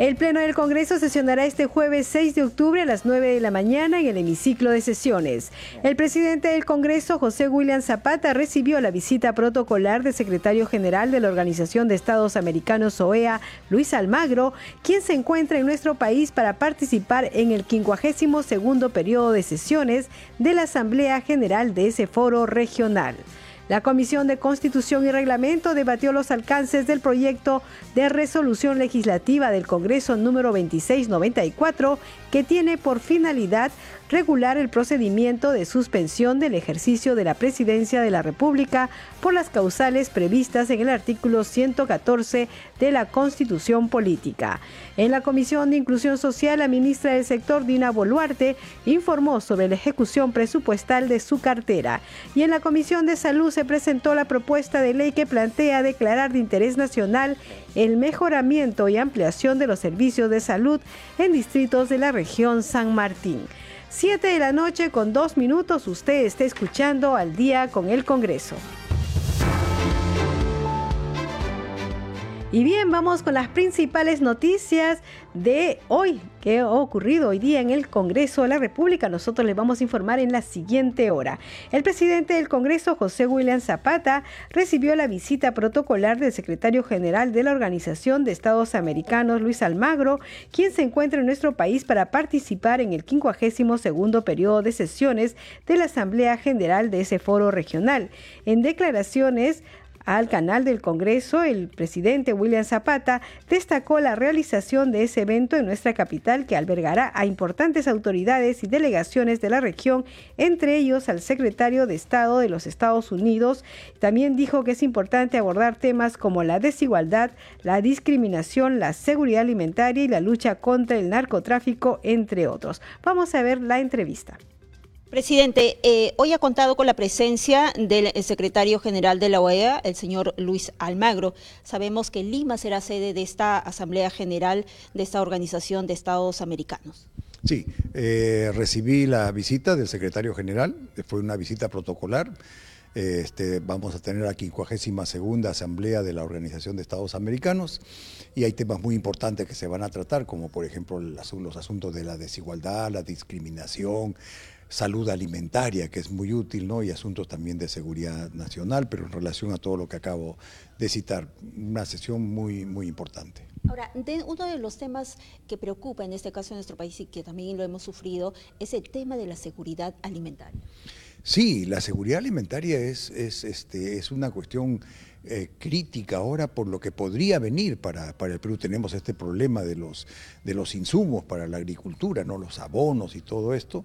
El Pleno del Congreso sesionará este jueves 6 de octubre a las 9 de la mañana en el hemiciclo de sesiones. El presidente del Congreso, José William Zapata, recibió la visita protocolar del secretario general de la Organización de Estados Americanos, OEA, Luis Almagro, quien se encuentra en nuestro país para participar en el 52 periodo de sesiones de la Asamblea General de ese foro regional. La Comisión de Constitución y Reglamento debatió los alcances del proyecto de resolución legislativa del Congreso número 2694 que tiene por finalidad regular el procedimiento de suspensión del ejercicio de la presidencia de la República por las causales previstas en el artículo 114 de la Constitución Política. En la Comisión de Inclusión Social, la ministra del sector, Dina Boluarte, informó sobre la ejecución presupuestal de su cartera. Y en la Comisión de Salud se presentó la propuesta de ley que plantea declarar de interés nacional el mejoramiento y ampliación de los servicios de salud en distritos de la región San Martín. 7 de la noche con dos minutos usted está escuchando al día con el Congreso. Y bien, vamos con las principales noticias de hoy, que ha ocurrido hoy día en el Congreso de la República. Nosotros les vamos a informar en la siguiente hora. El presidente del Congreso, José William Zapata, recibió la visita protocolar del secretario general de la Organización de Estados Americanos, Luis Almagro, quien se encuentra en nuestro país para participar en el 52 periodo de sesiones de la Asamblea General de ese foro regional. En declaraciones, al canal del Congreso, el presidente William Zapata destacó la realización de ese evento en nuestra capital que albergará a importantes autoridades y delegaciones de la región, entre ellos al secretario de Estado de los Estados Unidos. También dijo que es importante abordar temas como la desigualdad, la discriminación, la seguridad alimentaria y la lucha contra el narcotráfico, entre otros. Vamos a ver la entrevista. Presidente, eh, hoy ha contado con la presencia del secretario general de la OEA, el señor Luis Almagro. Sabemos que Lima será sede de esta Asamblea General de esta Organización de Estados Americanos. Sí, eh, recibí la visita del secretario general, fue una visita protocolar. Este, vamos a tener la 52 Asamblea de la Organización de Estados Americanos y hay temas muy importantes que se van a tratar, como por ejemplo los asuntos de la desigualdad, la discriminación, salud alimentaria, que es muy útil, ¿no? y asuntos también de seguridad nacional, pero en relación a todo lo que acabo de citar, una sesión muy, muy importante. Ahora, uno de los temas que preocupa en este caso en nuestro país y que también lo hemos sufrido es el tema de la seguridad alimentaria. Sí, la seguridad alimentaria es, es, este, es una cuestión eh, crítica ahora por lo que podría venir para, para, el Perú. Tenemos este problema de los, de los insumos para la agricultura, ¿no? los abonos y todo esto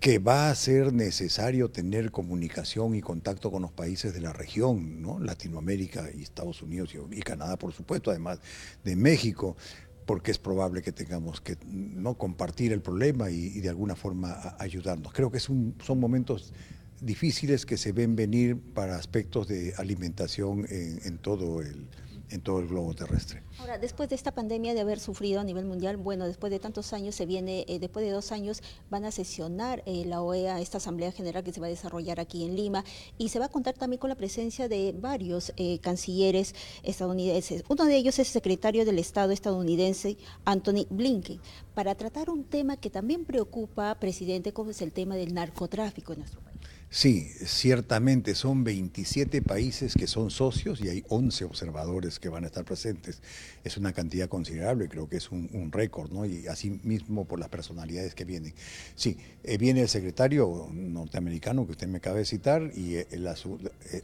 que va a ser necesario tener comunicación y contacto con los países de la región, ¿no? Latinoamérica y Estados Unidos y, Canadá, por supuesto, además de México, porque es probable que tengamos que ¿no? compartir el problema y, de alguna forma ayudarnos. Creo que son momentos difíciles que se ven venir para aspectos de alimentación en todo el, en todo el globo terrestre. Ahora, después de esta pandemia de haber sufrido a nivel mundial, bueno, después de tantos años se viene, eh, después de dos años van a sesionar eh, la OEA, esta Asamblea General que se va a desarrollar aquí en Lima, y se va a contar también con la presencia de varios eh, cancilleres estadounidenses. Uno de ellos es el secretario del Estado estadounidense, Anthony Blinken, para tratar un tema que también preocupa, presidente, como es el tema del narcotráfico en nuestro país. Sí, ciertamente son 27 países que son socios y hay 11 observadores que van a estar presentes. Es una cantidad considerable, creo que es un, récord, ¿no? Y así mismo por las personalidades que vienen. Sí, eh, viene el secretario norteamericano que usted me acaba de citar y eh, el, eh,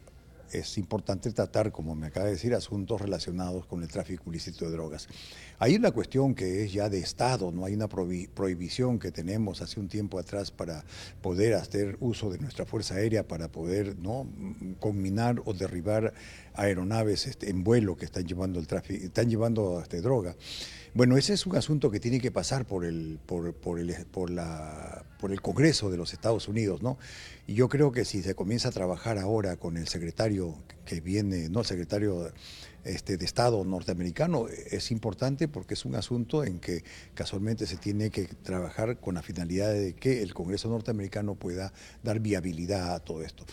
es importante tratar, como me acaba de decir, asuntos relacionados con el tráfico ilícito de drogas. Hay una cuestión que es ya de Estado, no hay una prohibición que tenemos hace un tiempo atrás para poder hacer uso de nuestra Fuerza Aérea, para poder combinar o derribar aeronaves este, en vuelo que están llevando el tráfico, están llevando este, droga. Bueno, ese es un asunto que tiene que pasar por el, por, por el, por la, por el Congreso de los Estados Unidos, ¿no? Y yo creo que si se comienza a trabajar ahora con el secretario que viene, no el secretario este, de Estado norteamericano es importante porque es un asunto en que casualmente se tiene que trabajar con la finalidad de que el Congreso norteamericano pueda dar viabilidad a todo esto.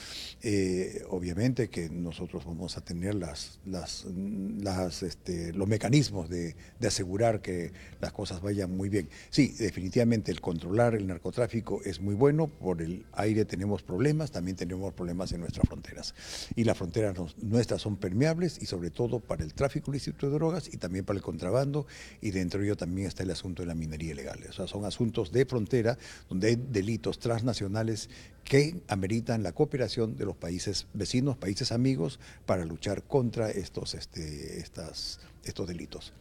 Eh, obviamente que nosotros vamos a tener las, las, este, los mecanismos de asegurar que las cosas vayan muy bien. Sí, definitivamente el controlar el narcotráfico es muy bueno, por el aire tenemos problemas, también tenemos problemas en nuestras fronteras. Y las fronteras nuestras son permeables y sobre todo para el tráfico ilícito de drogas y también para el contrabando y dentro de ello también está el asunto de la minería ilegal. O sea, son asuntos de frontera donde hay delitos transnacionales que ameritan la cooperación de los países vecinos, países amigos, para luchar contra estos, este, estas, estos delitos.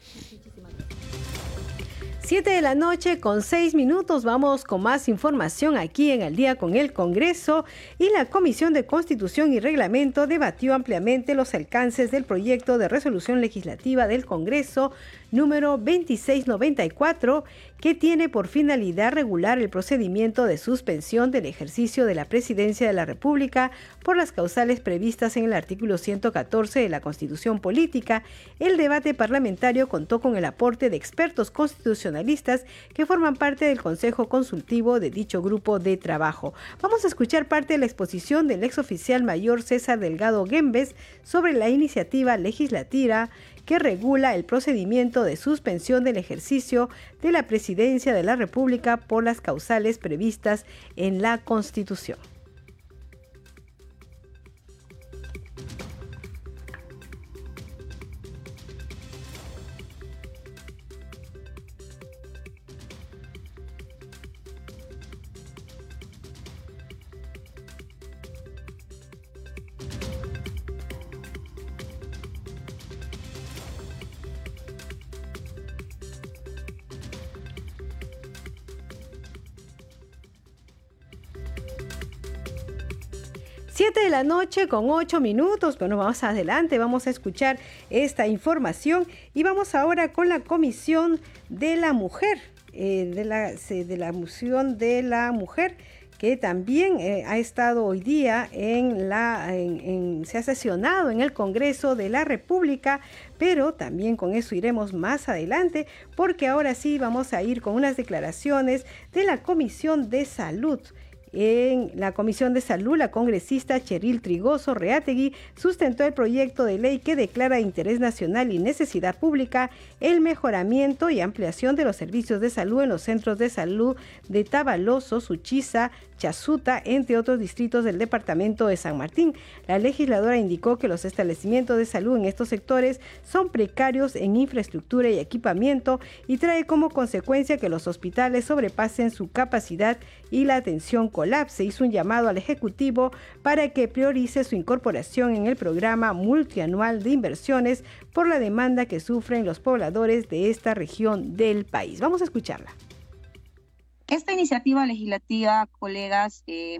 7 de la noche con 6 minutos vamos con más información aquí en el día con el Congreso y la Comisión de Constitución y Reglamento debatió ampliamente los alcances del proyecto de resolución legislativa del Congreso número 2694 que tiene por finalidad regular el procedimiento de suspensión del ejercicio de la presidencia de la República por las causales previstas en el artículo 114 de la Constitución Política. El debate parlamentario contó con el aporte de expertos constitucionalistas que forman parte del Consejo Consultivo de dicho grupo de trabajo. Vamos a escuchar parte de la exposición del exoficial mayor César Delgado Gembes sobre la iniciativa legislativa que regula el procedimiento de suspensión del ejercicio de la presidencia de la República por las causales previstas en la Constitución. Noche con 8 minutos. Bueno, vamos adelante, vamos a escuchar esta información y vamos ahora con la Comisión de la Mujer, eh, de, la, de la Moción de la Mujer que también eh, ha estado hoy día en la, se ha sesionado en el Congreso de la República, pero también con eso iremos más adelante, porque ahora sí vamos a ir con unas declaraciones de la Comisión de Salud. En la Comisión de Salud, la congresista Cheryl Trigoso Reategui sustentó el proyecto de ley que declara de interés nacional y necesidad pública el mejoramiento y ampliación de los servicios de salud en los centros de salud de Tabaloso, Suchiza, Chazuta, entre otros distritos del departamento de San Martín. La legisladora indicó que los establecimientos de salud en estos sectores son precarios en infraestructura y equipamiento y trae como consecuencia que los hospitales sobrepasen su capacidad y la atención colapse. Hizo un llamado al Ejecutivo para que priorice su incorporación en el programa multianual de inversiones por la demanda que sufren los pobladores de esta región del país. Vamos a escucharla. Esta iniciativa legislativa, colegas, eh,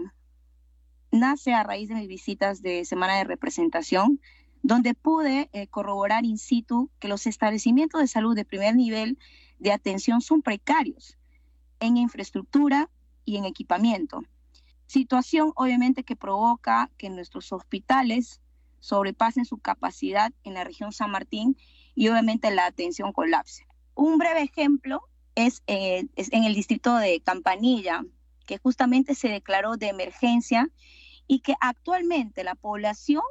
nace a raíz de mis visitas de semana de representación, donde pude eh, corroborar in situ que los establecimientos de salud de primer nivel de atención son precarios en infraestructura y en equipamiento. Situación obviamente que provoca que nuestros hospitales sobrepasen su capacidad en la región San Martín y obviamente la atención colapse. Un breve ejemplo eh, es, en el distrito de Campanilla, que justamente se declaró de emergencia y que actualmente la población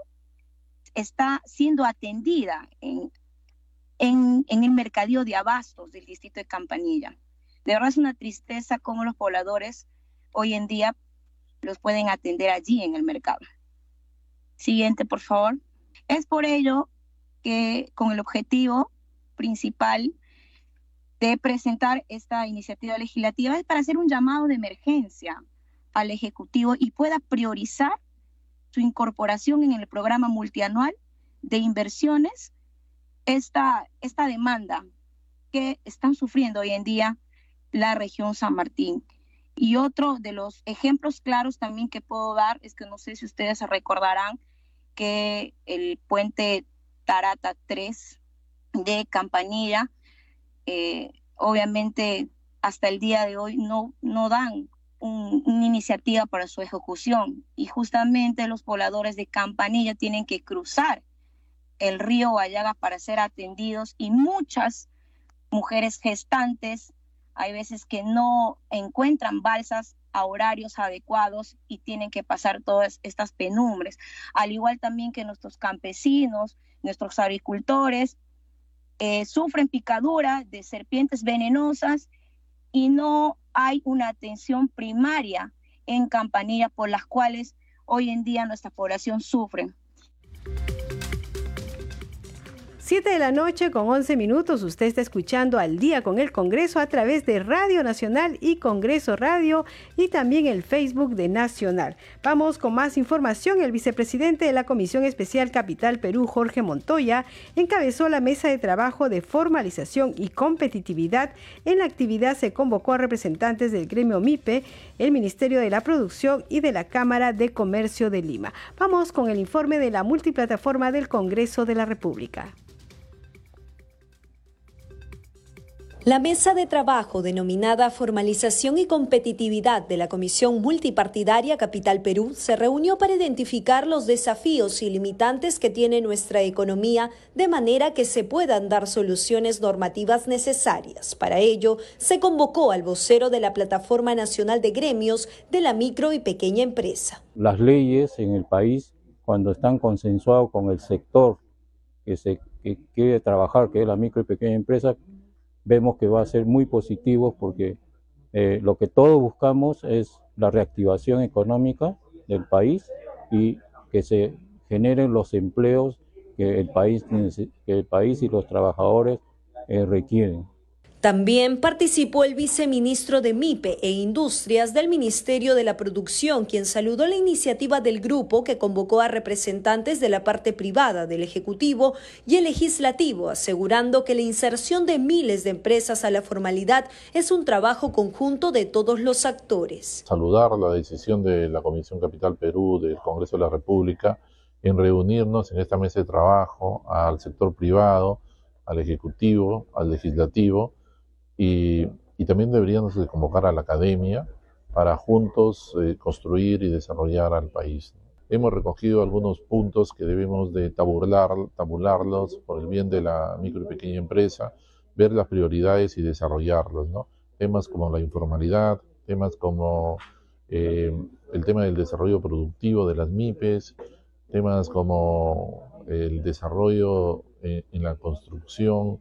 está siendo atendida en, en, en, el mercadillo de abastos del distrito de Campanilla. De verdad es una tristeza cómo los pobladores hoy en día los pueden atender allí en el mercado. Siguiente, por favor. Es por ello que con el objetivo principal de presentar esta iniciativa legislativa es para hacer un llamado de emergencia al Ejecutivo y pueda priorizar su incorporación en el programa multianual de inversiones esta, esta demanda que están sufriendo hoy en día la región San Martín. Y otro de los ejemplos claros también que puedo dar es que no sé si ustedes recordarán que el puente Tarata 3 de Campanilla, eh, obviamente hasta el día de hoy no, no dan una iniciativa para su ejecución. Y justamente los pobladores de Campanilla tienen que cruzar el río Guayaga para ser atendidos y muchas mujeres gestantes hay veces que no encuentran balsas a horarios adecuados y tienen que pasar todas estas penumbres, al igual también que nuestros campesinos, nuestros agricultores eh, sufren picadura de serpientes venenosas y no hay una atención primaria en Campanilla por las cuales hoy en día nuestra población sufre. 7 de la noche con 11 minutos. Usted está escuchando al día con el Congreso a través de Radio Nacional y Congreso Radio y también el Facebook de Nacional. Vamos con más información. El vicepresidente de la Comisión Especial Capital Perú, Jorge Montoya, encabezó la mesa de trabajo de formalización y competitividad. En la actividad se convocó a representantes del gremio MIPE, el Ministerio de la Producción y de la Cámara de Comercio de Lima. Vamos con el informe de la multiplataforma del Congreso de la República. La mesa de trabajo denominada Formalización y Competitividad de la Comisión Multipartidaria Capital Perú se reunió para identificar los desafíos y limitantes que tiene nuestra economía de manera que se puedan dar soluciones normativas necesarias. Para ello, se convocó al vocero de la Plataforma Nacional de Gremios de la Micro y Pequeña Empresa. Las leyes en el país, cuando están consensuadas con el sector que se quiere trabajar, que es la micro y pequeña empresa, vemos que va a ser muy positivo porque eh, lo que todos buscamos es la reactivación económica del país y que se generen los empleos que el país, que el país y los trabajadores eh, requieren. También participó el viceministro de MIPE e Industrias del Ministerio de la Producción, quien saludó la iniciativa del grupo que convocó a representantes de la parte privada del Ejecutivo y el Legislativo, asegurando que la inserción de miles de empresas a la formalidad es un trabajo conjunto de todos los actores. Saludar la decisión de la Comisión Capital Perú, del Congreso de la República, en reunirnos en esta mesa de trabajo al sector privado, al Ejecutivo, al Legislativo, y, también deberíamos convocar a la academia para juntos eh, construir y desarrollar al país. Hemos recogido algunos puntos que debemos de tabular, tabularlos por el bien de la micro y pequeña empresa, ver las prioridades y desarrollarlos. ¿no? Temas como la informalidad, temas como eh, el tema del desarrollo productivo de las MIPES, temas como el desarrollo eh, en la construcción,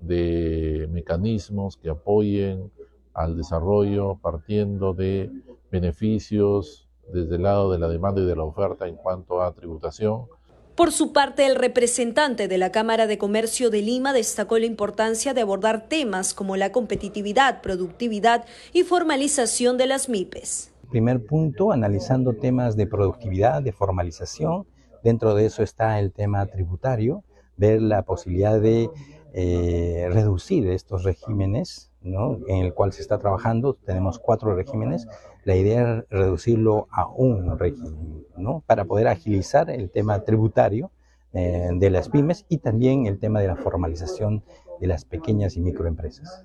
de mecanismos que apoyen al desarrollo partiendo de beneficios desde el lado de la demanda y de la oferta en cuanto a tributación. Por su parte, el representante de la Cámara de Comercio de Lima destacó la importancia de abordar temas como la competitividad, productividad y formalización de las MIPES. Primer punto, analizando temas de productividad, de formalización. Dentro de eso está el tema tributario, ver la posibilidad de eh, reducir estos regímenes en el cual se está trabajando. Tenemos cuatro regímenes. La idea es reducirlo a un régimen ¿no? para poder agilizar el tema tributario eh, de las pymes y también el tema de la formalización de las pequeñas y microempresas.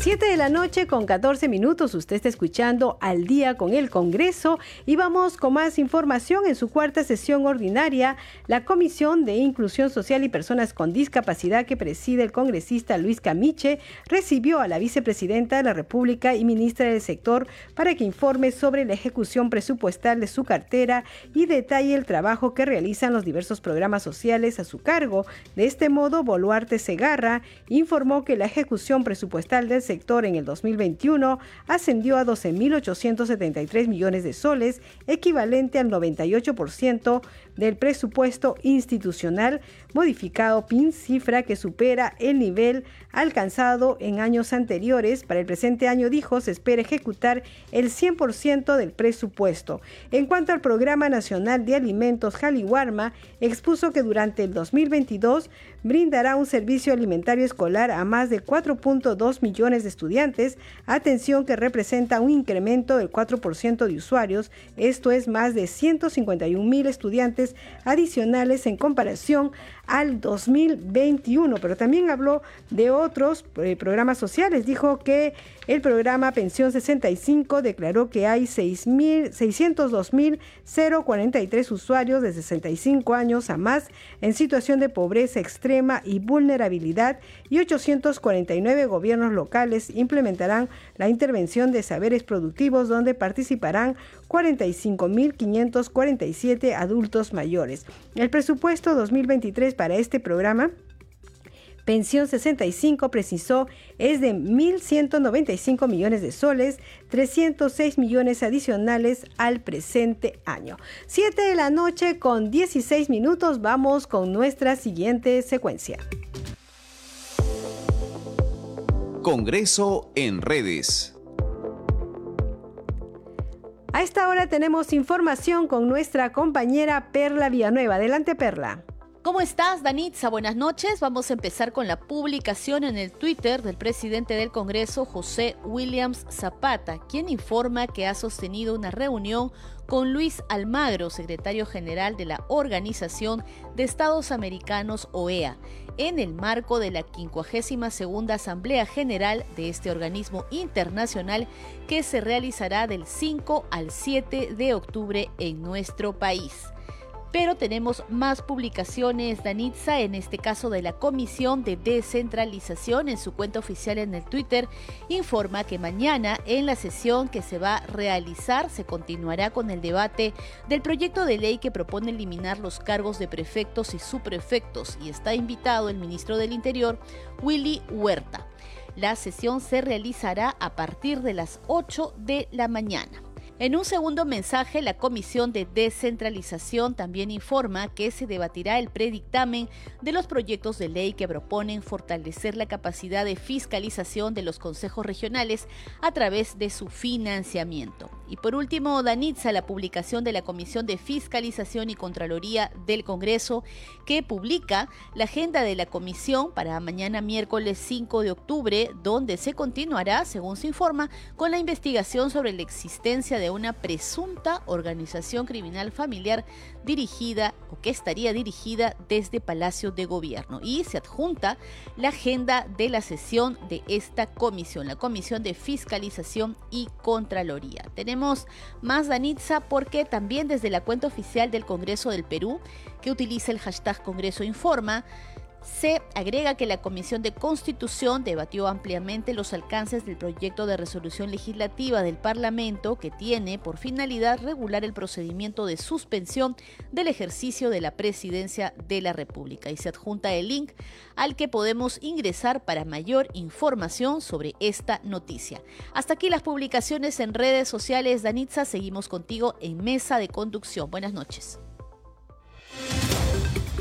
7 de la noche con 14 minutos. Usted está escuchando al día con el Congreso y vamos con más información. En su cuarta sesión ordinaria, la Comisión de Inclusión Social y Personas con Discapacidad que preside el congresista Luis Camiche recibió a la vicepresidenta de la República y ministra del sector para que informe sobre la ejecución presupuestal de su cartera y detalle el trabajo que realizan los diversos programas sociales a su cargo. De este modo, Boluarte Segarra informó que la ejecución presupuestal del sector en el 2021 ascendió a 12.873 millones de soles, equivalente al 98%, del presupuesto institucional modificado PIN, cifra que supera el nivel alcanzado en años anteriores. Para el presente año, dijo, se espera ejecutar el 100% del presupuesto. En cuanto al Programa Nacional de Alimentos Jaliwarma, expuso que durante el 2022 brindará un servicio alimentario escolar a más de 4.2 millones de estudiantes, atención que representa un incremento del 4% de usuarios, esto es más de 151 mil estudiantes adicionales en comparación al 2021, pero también habló de otros eh, programas sociales. Dijo que el programa Pensión 65 declaró que hay 602.043 usuarios de 65 años a más en situación de pobreza extrema y vulnerabilidad y 849 gobiernos locales implementarán la intervención de saberes productivos donde participarán 45.547 adultos mayores. El presupuesto 2023 para este programa Pensión 65 precisó es de 1.195 millones de soles, 306 millones adicionales al presente año. 7 de la noche con 16 minutos vamos con nuestra siguiente secuencia. Congreso en redes. A esta hora tenemos información con nuestra compañera Perla Villanueva. Adelante, Perla. ¿Cómo estás, Danitza? Buenas noches. Vamos a empezar con la publicación en el Twitter del presidente del Congreso, José Williams Zapata, quien informa que ha sostenido una reunión con Luis Almagro, secretario general de la Organización de Estados Americanos, OEA, en el marco de la 52 Asamblea General de este organismo internacional que se realizará del 5 al 7 de octubre en nuestro país. Pero tenemos más publicaciones, Danitza, en este caso de la Comisión de Descentralización, en su cuenta oficial en el Twitter, informa que mañana en la sesión que se va a realizar se continuará con el debate del proyecto de ley que propone eliminar los cargos de prefectos y subprefectos y está invitado el ministro del Interior, Willy Huerta. La sesión se realizará a partir de las 8 de la mañana. En un segundo mensaje, la Comisión de Descentralización también informa que se debatirá el predictamen de los proyectos de ley que proponen fortalecer la capacidad de fiscalización de los consejos regionales a través de su financiamiento. Y por último, Danitza, la publicación de la Comisión de Fiscalización y Contraloría del Congreso, que publica la agenda de la comisión para mañana miércoles 5 de octubre, donde se continuará, según se informa, con la investigación sobre la existencia de una presunta organización criminal familiar dirigida o que estaría dirigida desde Palacio de Gobierno y se adjunta la agenda de la sesión de esta comisión, la Comisión de Fiscalización y Contraloría. Tenemos más Danitza porque también desde la cuenta oficial del Congreso del Perú, que utiliza el hashtag Congreso Informa, se agrega que la Comisión de Constitución debatió ampliamente los alcances del proyecto de resolución legislativa del Parlamento que tiene por finalidad regular el procedimiento de suspensión del ejercicio de la presidencia de la República y se adjunta el link al que podemos ingresar para mayor información sobre esta noticia. Hasta aquí las publicaciones en redes sociales. Danitza, seguimos contigo en Mesa de Conducción. Buenas noches.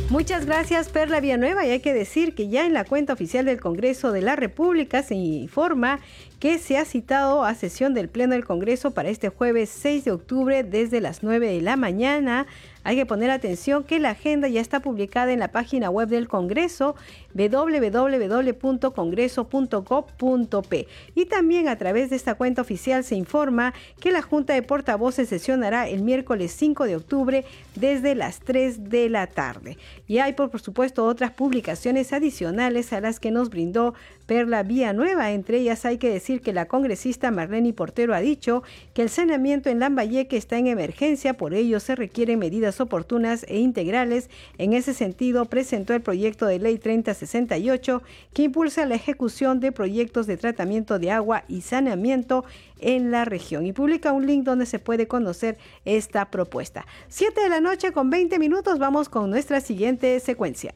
Muchas gracias Perla Villanueva. Y hay que decir que ya en la cuenta oficial del Congreso de la República se informa que se ha citado a sesión del Pleno del Congreso para este jueves 6 de octubre desde las 9 de la mañana hay que poner atención que la agenda ya está publicada en la página web del Congreso www.congreso.gov.p y también a través de esta cuenta oficial se informa que la Junta de Portavoces sesionará el miércoles 5 de octubre desde las 3 de la tarde. Y hay por supuesto otras publicaciones adicionales a las que nos brindó Perla Nueva. Entre ellas hay que decir que la congresista Marlene Portero ha dicho que el saneamiento en Lambayeque está en emergencia, por ello se requieren medidas oportunas e integrales. En ese sentido, presentó el proyecto de ley 3068 que impulsa la ejecución de proyectos de tratamiento de agua y saneamiento en la región y publica un link donde se puede conocer esta propuesta. 7 de la noche con 20 minutos vamos con nuestra siguiente secuencia.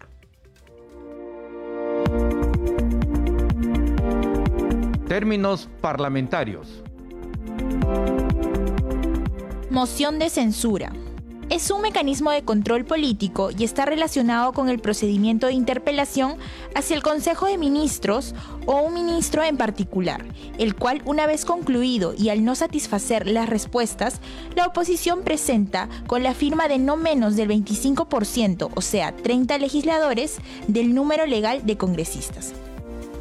Términos parlamentarios. Moción de censura. Es un mecanismo de control político y está relacionado con el procedimiento de interpelación hacia el Consejo de Ministros o un ministro en particular, el cual una vez concluido y al no satisfacer las respuestas, la oposición presenta con la firma de no menos del 25%, o sea, 30 legisladores, del número legal de congresistas.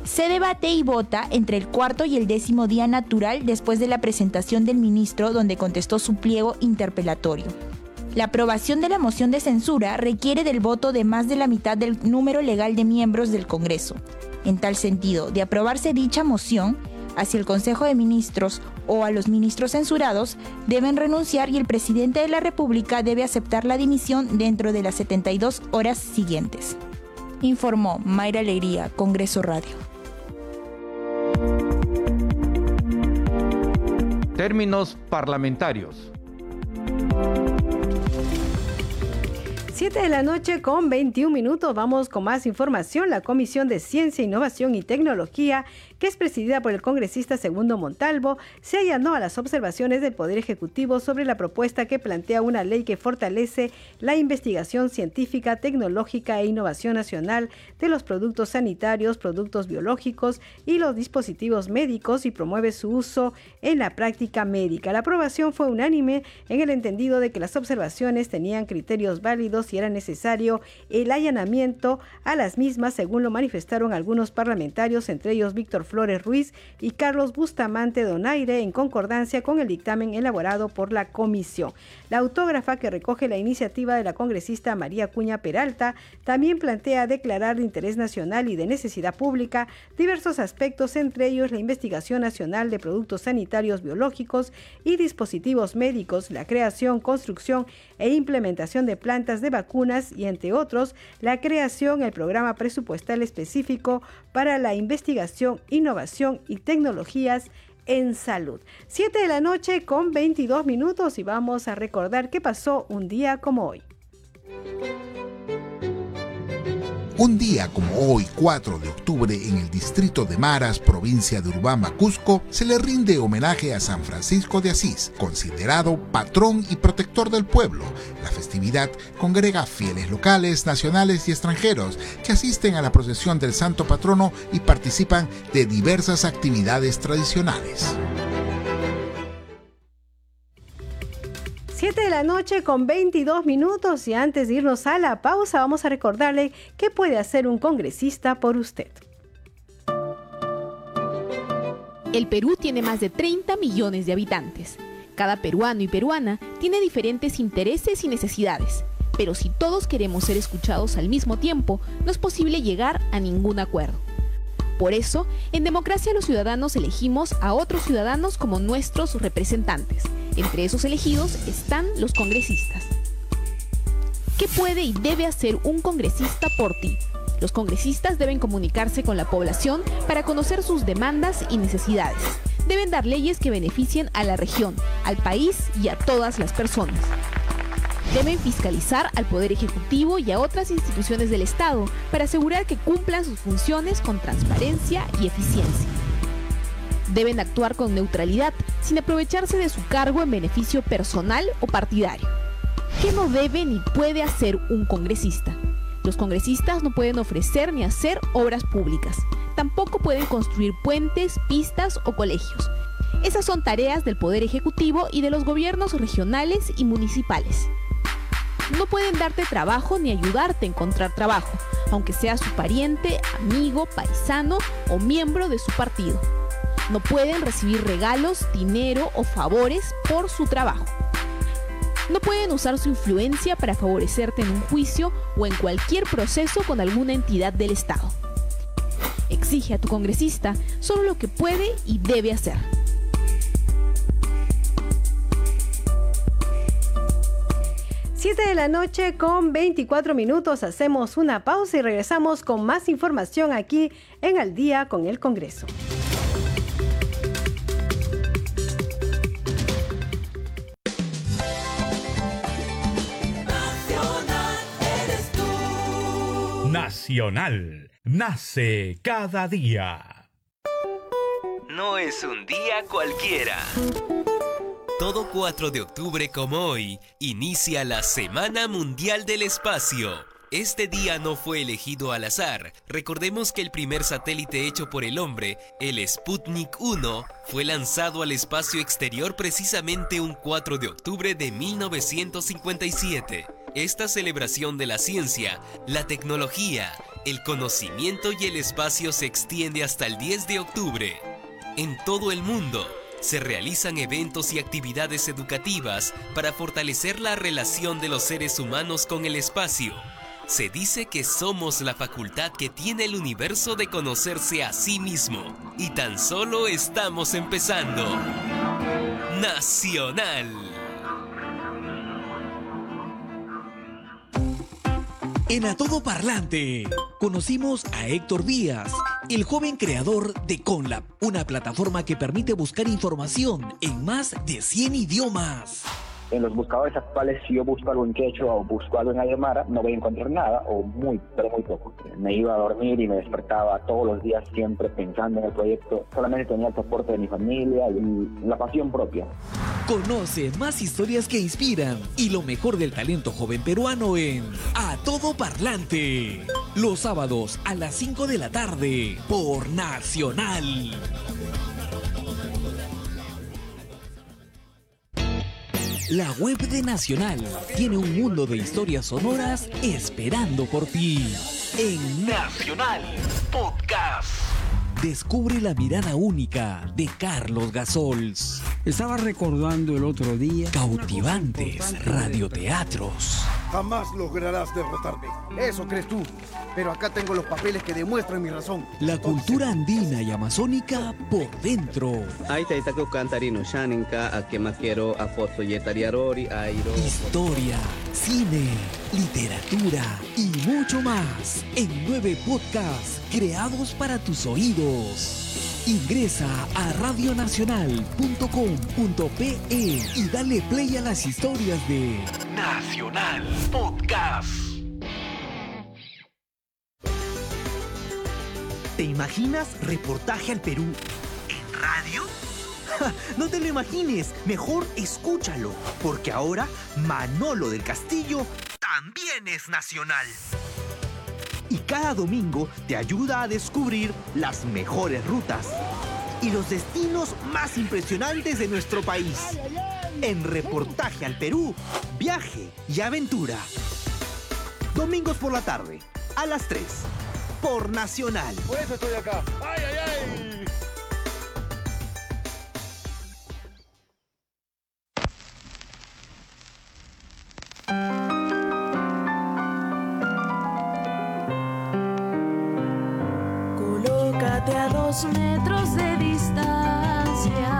Se debate y vota entre el cuarto y el décimo día natural después de la presentación del ministro donde contestó su pliego interpelatorio. La aprobación de la moción de censura requiere del voto de más de la mitad del número legal de miembros del Congreso. En tal sentido, de aprobarse dicha moción, hacia el Consejo de Ministros o a los ministros censurados deben renunciar y el presidente de la República debe aceptar la dimisión dentro de las 72 horas siguientes. Informó Mayra Alegría, Congreso Radio. Términos parlamentarios. 7 de la noche con 21 minutos. Vamos con más información. La Comisión de Ciencia, Innovación y Tecnología que es presidida por el congresista Segundo Montalvo, se allanó a las observaciones del Poder Ejecutivo sobre la propuesta que plantea una ley que fortalece la investigación científica, tecnológica e innovación nacional de los productos sanitarios, productos biológicos y los dispositivos médicos y promueve su uso en la práctica médica. La aprobación fue unánime en el entendido de que las observaciones tenían criterios válidos y era necesario el allanamiento a las mismas, según lo manifestaron algunos parlamentarios, entre ellos Víctor Flores Ruiz y Carlos Bustamante Donaire en concordancia con el dictamen elaborado por la comisión. La autógrafa que recoge la iniciativa de la congresista María Cuña Peralta también plantea declarar de interés nacional y de necesidad pública diversos aspectos, entre ellos la investigación nacional de productos sanitarios biológicos y dispositivos médicos, la creación, construcción e implementación de plantas de vacunas y, entre otros, la creación del programa presupuestal específico para la investigación y innovación y tecnologías en salud. 7 de la noche con 22 minutos y vamos a recordar qué pasó un día como hoy. Un día como hoy, 4 de octubre, en el distrito de Maras, provincia de Urbama, Cusco, se le rinde homenaje a San Francisco de Asís, considerado patrón y protector del pueblo. La festividad congrega fieles locales, nacionales y extranjeros que asisten a la procesión del santo patrono y participan de diversas actividades tradicionales. 7 de la noche con 22 minutos y antes de irnos a la pausa vamos a recordarle qué puede hacer un congresista por usted. El Perú tiene más de 30 millones de habitantes. Cada peruano y peruana tiene diferentes intereses y necesidades, pero si todos queremos ser escuchados al mismo tiempo, no es posible llegar a ningún acuerdo. Por eso, en democracia los ciudadanos elegimos a otros ciudadanos como nuestros representantes. Entre esos elegidos están los congresistas. ¿Qué puede y debe hacer un congresista por ti? Los congresistas deben comunicarse con la población para conocer sus demandas y necesidades. Deben dar leyes que beneficien a la región, al país y a todas las personas deben fiscalizar al Poder Ejecutivo y a otras instituciones del Estado para asegurar que cumplan sus funciones con transparencia y eficiencia. Deben actuar con neutralidad, sin aprovecharse de su cargo en beneficio personal o partidario. ¿Qué no debe ni puede hacer un congresista? Los congresistas no pueden ofrecer ni hacer obras públicas. Tampoco pueden construir puentes, pistas o colegios. Esas son tareas del Poder Ejecutivo y de los gobiernos regionales y municipales no pueden darte trabajo ni ayudarte a encontrar trabajo, aunque sea su pariente, amigo, paisano o miembro de su partido. No pueden recibir regalos, dinero o favores por su trabajo. No pueden usar su influencia para favorecerte en un juicio o en cualquier proceso con alguna entidad del Estado. Exige a tu congresista solo lo que puede y debe hacer 7 de la noche con 24 minutos hacemos una pausa y regresamos con más información aquí en Al día con el Congreso. Nacional, nace cada día. No es un día cualquiera todo 4 de octubre como hoy, inicia la Semana Mundial del Espacio. Este día no fue elegido al azar. Recordemos que el primer satélite hecho por el hombre, el Sputnik 1, fue lanzado al espacio exterior precisamente un 4 de octubre de 1957. Esta celebración de la ciencia, la tecnología, el conocimiento y el espacio se extiende hasta el 10 de octubre. En todo el mundo, se realizan eventos y actividades educativas para fortalecer la relación de los seres humanos con el espacio. Se dice que somos la facultad que tiene el universo de conocerse a sí mismo y tan solo estamos empezando. Nacional. En A Todo Parlante, conocimos a Héctor Díaz, el joven creador de Conlab, una plataforma que permite buscar información en más de 100 idiomas en los buscadores actuales, si yo busco algo en quechua o busco algo en aymara, no voy a encontrar nada o muy, pero muy poco. Me iba a dormir y me despertaba todos los días siempre pensando en el proyecto. Solamente tenía el soporte de mi familia y la pasión propia. Conoce más historias que inspiran y lo mejor del talento joven peruano en A Todo Parlante. Los sábados a las 5 de la tarde por Nacional. La web de Nacional tiene un mundo de historias sonoras esperando por ti. En Nacional Podcast. Descubre la mirada única de Carlos Gasols. Estaba recordando el otro día. Cautivantes radioteatros. Jamás lograrás derrotarme. Eso crees tú. Pero acá tengo los papeles que demuestran mi razón. La cultura andina y amazónica por dentro. Historia, cine, literatura y mucho más en nueve podcasts creados para tus oídos. Ingresa a radionacional.com.pe y dale play a las historias de Nacional Podcast. ¿Te imaginas reportaje al Perú en radio? no te lo imagines, mejor escúchalo, porque ahora Manolo del Castillo también es nacional. Y cada domingo te ayuda a descubrir las mejores rutas y los destinos más impresionantes de nuestro país. En Reportaje al Perú, viaje y aventura. Domingos por la tarde, a las 3, por Nacional. Por eso estoy acá. ¡Ay, ay, ay! A dos metros de distancia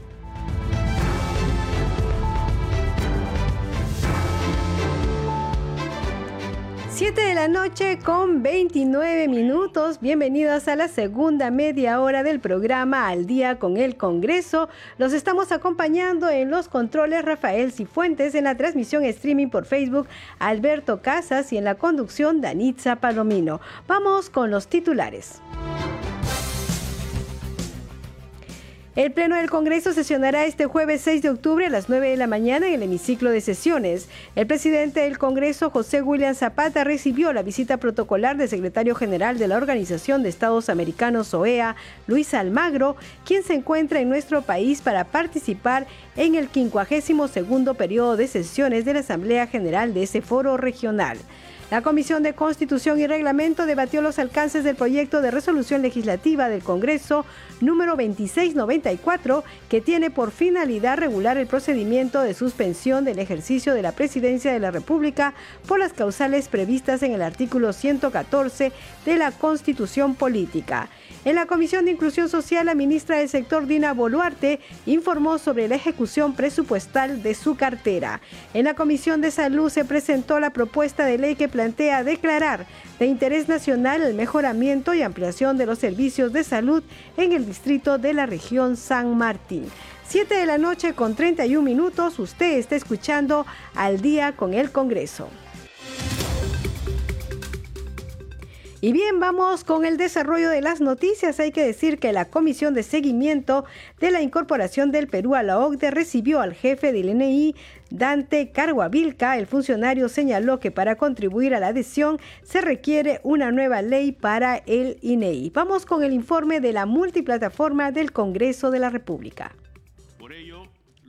Siete de la noche con 29 minutos. Bienvenidos a la segunda media hora del programa Al día con el Congreso. Los estamos acompañando en los controles Rafael Cifuentes, en la transmisión streaming por Facebook Alberto Casas y en la conducción Danitza Palomino. Vamos con los titulares. El Pleno del Congreso sesionará este jueves 6 de octubre a las 9 de la mañana en el hemiciclo de sesiones. El presidente del Congreso, José William Zapata, recibió la visita protocolar del secretario general de la Organización de Estados Americanos, OEA, Luis Almagro, quien se encuentra en nuestro país para participar en el 52 periodo de sesiones de la Asamblea General de ese foro regional. La Comisión de Constitución y Reglamento debatió los alcances del proyecto de resolución legislativa del Congreso número 2694, que tiene por finalidad regular el procedimiento de suspensión del ejercicio de la presidencia de la República por las causales previstas en el artículo 114 de la Constitución Política. En la Comisión de Inclusión Social, la ministra del sector, Dina Boluarte, informó sobre la ejecución presupuestal de su cartera. En la Comisión de Salud se presentó la propuesta de ley que plantea declarar de interés nacional el mejoramiento y ampliación de los servicios de salud en el distrito de la región San Martín. 7 de la noche con 31 minutos, usted está escuchando al día con el Congreso. Y bien, vamos con el desarrollo de las noticias. Hay que decir que la Comisión de Seguimiento de la Incorporación del Perú a la OCDE recibió al jefe del INEI, Dante Carguavilca. El funcionario señaló que para contribuir a la adhesión se requiere una nueva ley para el INEI. Vamos con el informe de la multiplataforma del Congreso de la República.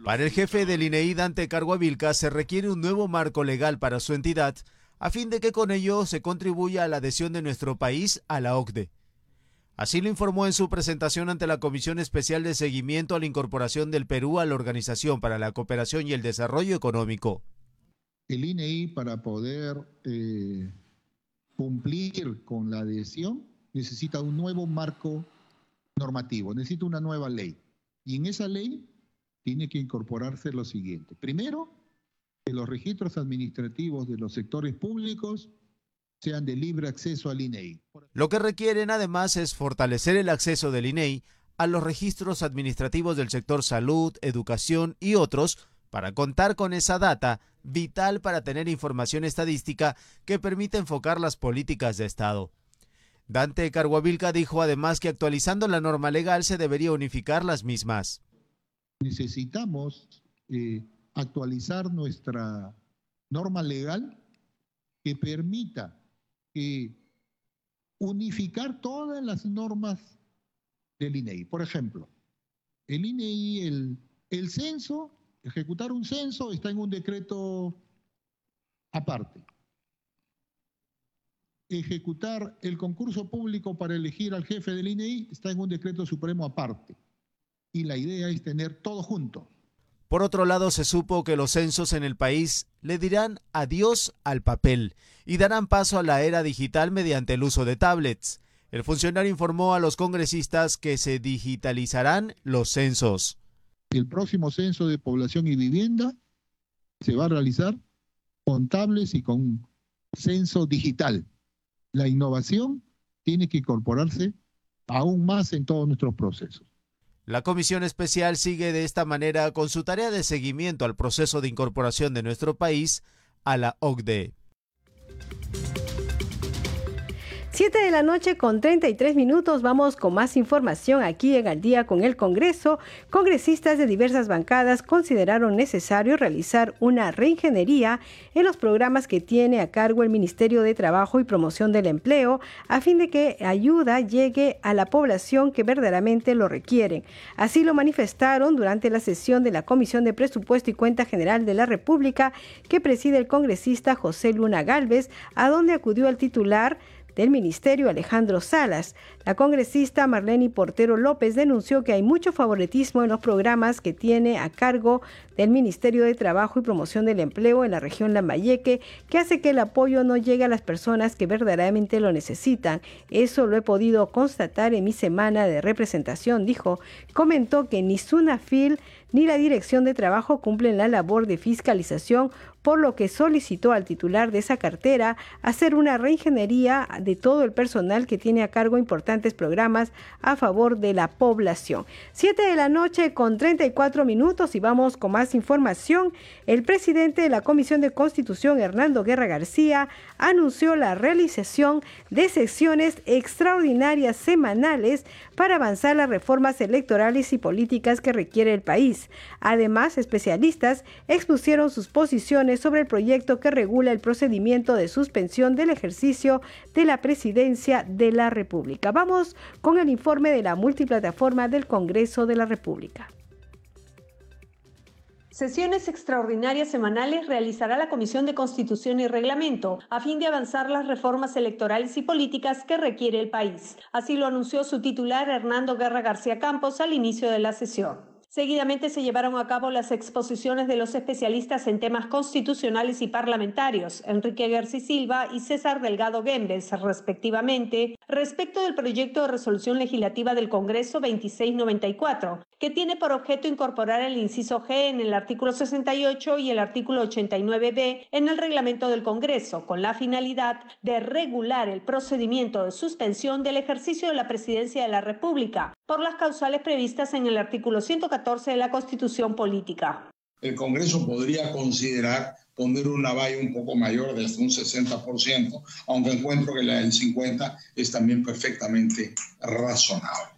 Para el jefe del INEI, Dante Carguavilca, se requiere un nuevo marco legal para su entidad a fin de que con ello se contribuya a la adhesión de nuestro país a la OCDE. Así lo informó en su presentación ante la Comisión Especial de Seguimiento a la Incorporación del Perú a la Organización para la Cooperación y el Desarrollo Económico. El INEI para poder eh, cumplir con la adhesión necesita un nuevo marco normativo, necesita una nueva ley. Y en esa ley tiene que incorporarse lo siguiente. Primero, que los registros administrativos de los sectores públicos sean de libre acceso al INEI. Lo que requieren además es fortalecer el acceso del INEI a los registros administrativos del sector salud, educación y otros para contar con esa data vital para tener información estadística que permita enfocar las políticas de Estado. Dante Carguavilca dijo además que actualizando la norma legal se debería unificar las mismas. Necesitamos eh, actualizar nuestra norma legal que permita unificar todas las normas del INEI. Por ejemplo, el INEI, el, el censo, ejecutar un censo está en un decreto aparte. Ejecutar el concurso público para elegir al jefe del INEI está en un decreto supremo aparte. Y la idea es tener todo junto. Por otro lado, se supo que los censos en el país le dirán adiós al papel y darán paso a la era digital mediante el uso de tablets. El funcionario informó a los congresistas que se digitalizarán los censos. El próximo censo de población y vivienda se va a realizar con tablets y con censo digital. La innovación tiene que incorporarse aún más en todos nuestros procesos. La Comisión Especial sigue de esta manera con su tarea de seguimiento al proceso de incorporación de nuestro país a la OCDE. 7 de la noche con 33 minutos vamos con más información aquí en Al día con el Congreso. Congresistas de diversas bancadas consideraron necesario realizar una reingeniería en los programas que tiene a cargo el Ministerio de Trabajo y Promoción del Empleo a fin de que ayuda llegue a la población que verdaderamente lo requieren. Así lo manifestaron durante la sesión de la Comisión de Presupuesto y Cuenta General de la República que preside el congresista José Luna Galvez, a donde acudió el titular del Ministerio Alejandro Salas. La congresista Marlene Portero López denunció que hay mucho favoritismo en los programas que tiene a cargo del Ministerio de Trabajo y Promoción del Empleo en la región Lambayeque, que hace que el apoyo no llegue a las personas que verdaderamente lo necesitan. Eso lo he podido constatar en mi semana de representación, dijo. Comentó que ni Sunafil ni la Dirección de Trabajo cumplen la labor de fiscalización por lo que solicitó al titular de esa cartera hacer una reingeniería de todo el personal que tiene a cargo importantes programas a favor de la población. Siete de la noche con 34 minutos y vamos con más información. El presidente de la Comisión de Constitución, Hernando Guerra García, anunció la realización de sesiones extraordinarias semanales para avanzar las reformas electorales y políticas que requiere el país. Además, especialistas expusieron sus posiciones sobre el proyecto que regula el procedimiento de suspensión del ejercicio de la presidencia de la República. Vamos con el informe de la multiplataforma del Congreso de la República. Sesiones extraordinarias semanales realizará la Comisión de Constitución y Reglamento a fin de avanzar las reformas electorales y políticas que requiere el país. Así lo anunció su titular Hernando Guerra García Campos al inicio de la sesión. Seguidamente se llevaron a cabo las exposiciones de los especialistas en temas constitucionales y parlamentarios, Enrique García Silva y César Delgado Gembes, respectivamente, respecto del proyecto de resolución legislativa del Congreso 2694, que tiene por objeto incorporar el inciso G en el artículo 68 y el artículo 89b en el reglamento del Congreso, con la finalidad de regular el procedimiento de suspensión del ejercicio de la presidencia de la República por las causales previstas en el artículo 114 de la Constitución Política. El Congreso podría considerar poner una valla un poco mayor de hasta un 60%, aunque encuentro que la del 50% es también perfectamente razonable.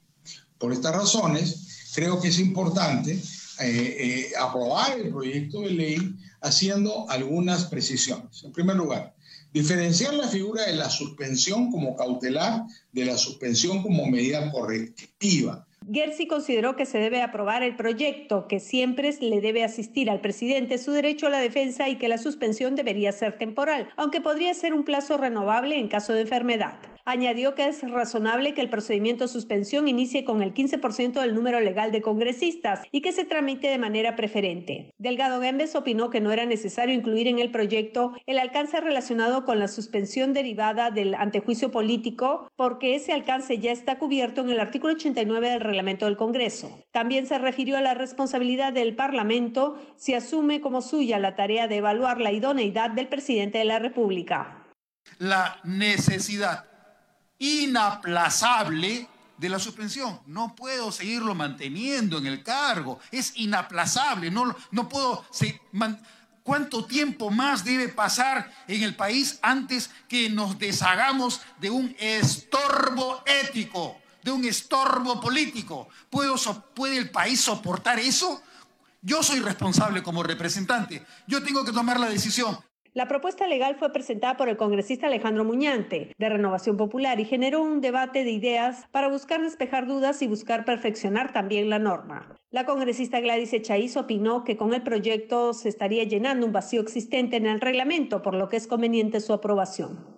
Por estas razones, creo que es importante eh, eh, aprobar el proyecto de ley haciendo algunas precisiones. En primer lugar, diferenciar la figura de la suspensión como cautelar de la suspensión como medida correctiva Gersi consideró que se debe aprobar el proyecto, que siempre le debe asistir al presidente su derecho a la defensa y que la suspensión debería ser temporal, aunque podría ser un plazo renovable en caso de enfermedad. Añadió que es razonable que el procedimiento de suspensión inicie con el 15% del número legal de congresistas y que se tramite de manera preferente. Delgado Gembes opinó que no era necesario incluir en el proyecto el alcance relacionado con la suspensión derivada del antejuicio político, porque ese alcance ya está cubierto en el artículo 89 del reglamento del Congreso. También se refirió a la responsabilidad del Parlamento si asume como suya la tarea de evaluar la idoneidad del presidente de la República. La necesidad inaplazable de la suspensión. No puedo seguirlo manteniendo en el cargo. Es inaplazable. No, no puedo... ¿Cuánto tiempo más debe pasar en el país antes que nos deshagamos de un estorbo ético, de un estorbo político? ¿Puedo, ¿Puede el país soportar eso? Yo soy responsable como representante. Yo tengo que tomar la decisión. La propuesta legal fue presentada por el congresista Alejandro Muñante, de Renovación Popular, y generó un debate de ideas para buscar despejar dudas y buscar perfeccionar también la norma. La congresista Gladys Echaíz opinó que con el proyecto se estaría llenando un vacío existente en el reglamento, por lo que es conveniente su aprobación.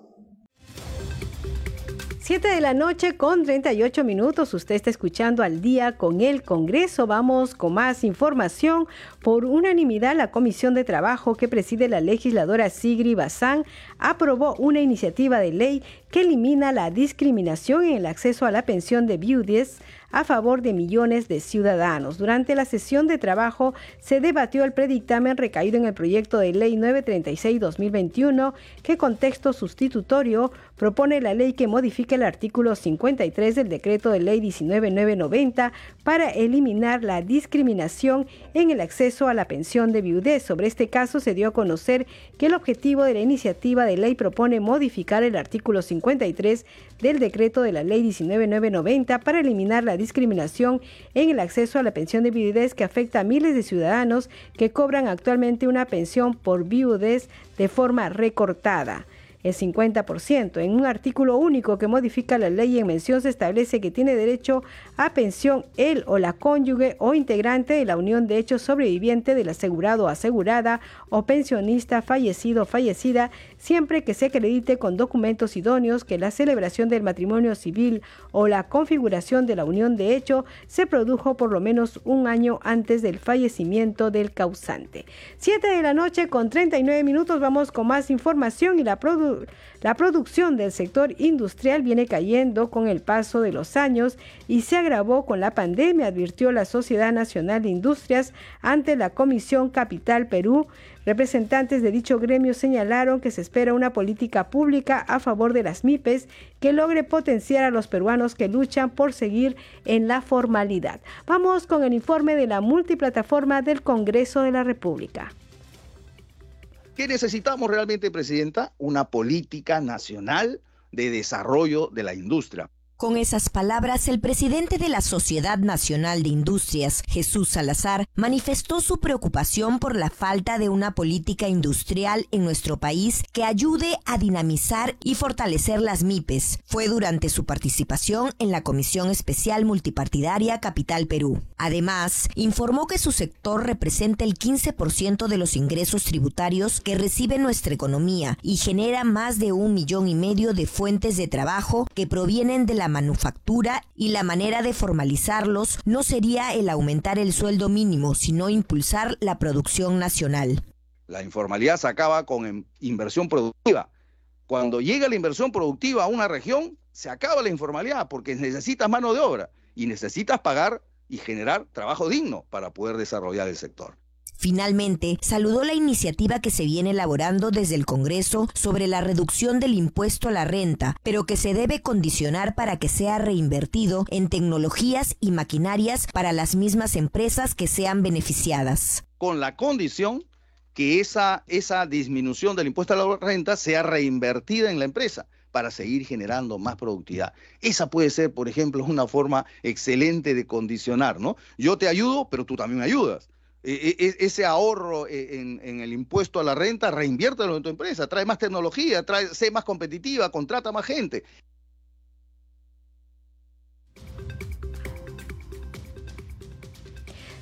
7 de la noche con 38 minutos. Usted está escuchando al día con el Congreso. Vamos con más información. Por unanimidad, la Comisión de Trabajo que preside la legisladora Sigri Bazán aprobó una iniciativa de ley que elimina la discriminación en el acceso a la pensión de viudes a favor de millones de ciudadanos. Durante la sesión de trabajo se debatió el predictamen recaído en el proyecto de ley 936-2021 que con texto sustitutorio propone la ley que modifique el artículo 53 del decreto de ley 19990 para eliminar la discriminación en el acceso a la pensión de viudez. Sobre este caso se dio a conocer que el objetivo de la iniciativa de ley propone modificar el artículo 53 del decreto de la ley 19990 para eliminar la discriminación en el acceso a la pensión de viudez que afecta a miles de ciudadanos que cobran actualmente una pensión por viudez de forma recortada el 50%. En un artículo único que modifica la ley en mención se establece que tiene derecho a pensión él o la cónyuge o integrante de la unión de hecho sobreviviente del asegurado o asegurada o pensionista fallecido o fallecida siempre que se acredite con documentos idóneos que la celebración del matrimonio civil o la configuración de la unión de hecho se produjo por lo menos un año antes del fallecimiento del causante. 7 de la noche con 39 minutos vamos con más información y la producción la producción del sector industrial viene cayendo con el paso de los años y se agravó con la pandemia, advirtió la Sociedad Nacional de Industrias ante la Comisión Capital Perú. Representantes de dicho gremio señalaron que se espera una política pública a favor de las MIPES que logre potenciar a los peruanos que luchan por seguir en la formalidad. Vamos con el informe de la multiplataforma del Congreso de la República. ¿Qué necesitamos realmente, Presidenta? Una política nacional de desarrollo de la industria. Con esas palabras, el presidente de la Sociedad Nacional de Industrias, Jesús Salazar, manifestó su preocupación por la falta de una política industrial en nuestro país que ayude a dinamizar y fortalecer las MIPES. Fue durante su participación en la Comisión Especial Multipartidaria Capital Perú. Además, informó que su sector representa el 15% de los ingresos tributarios que recibe nuestra economía y genera más de un millón y medio de fuentes de trabajo que provienen de la manufactura y la manera de formalizarlos no sería el aumentar el sueldo mínimo, sino impulsar la producción nacional. La informalidad se acaba con inversión productiva. Cuando llega la inversión productiva a una región, se acaba la informalidad porque necesitas mano de obra y necesitas pagar y generar trabajo digno para poder desarrollar el sector. Finalmente, saludó la iniciativa que se viene elaborando desde el Congreso sobre la reducción del impuesto a la renta, pero que se debe condicionar para que sea reinvertido en tecnologías y maquinarias para las mismas empresas que sean beneficiadas. Con la condición que esa, esa disminución del impuesto a la renta sea reinvertida en la empresa para seguir generando más productividad. Esa puede ser, por ejemplo, una forma excelente de condicionar, ¿no? Yo te ayudo, pero tú también me ayudas. E, e, ese ahorro e, en, el impuesto a la renta, reinviértelo en tu empresa, trae más tecnología, trae, sé más competitiva, contrata más gente.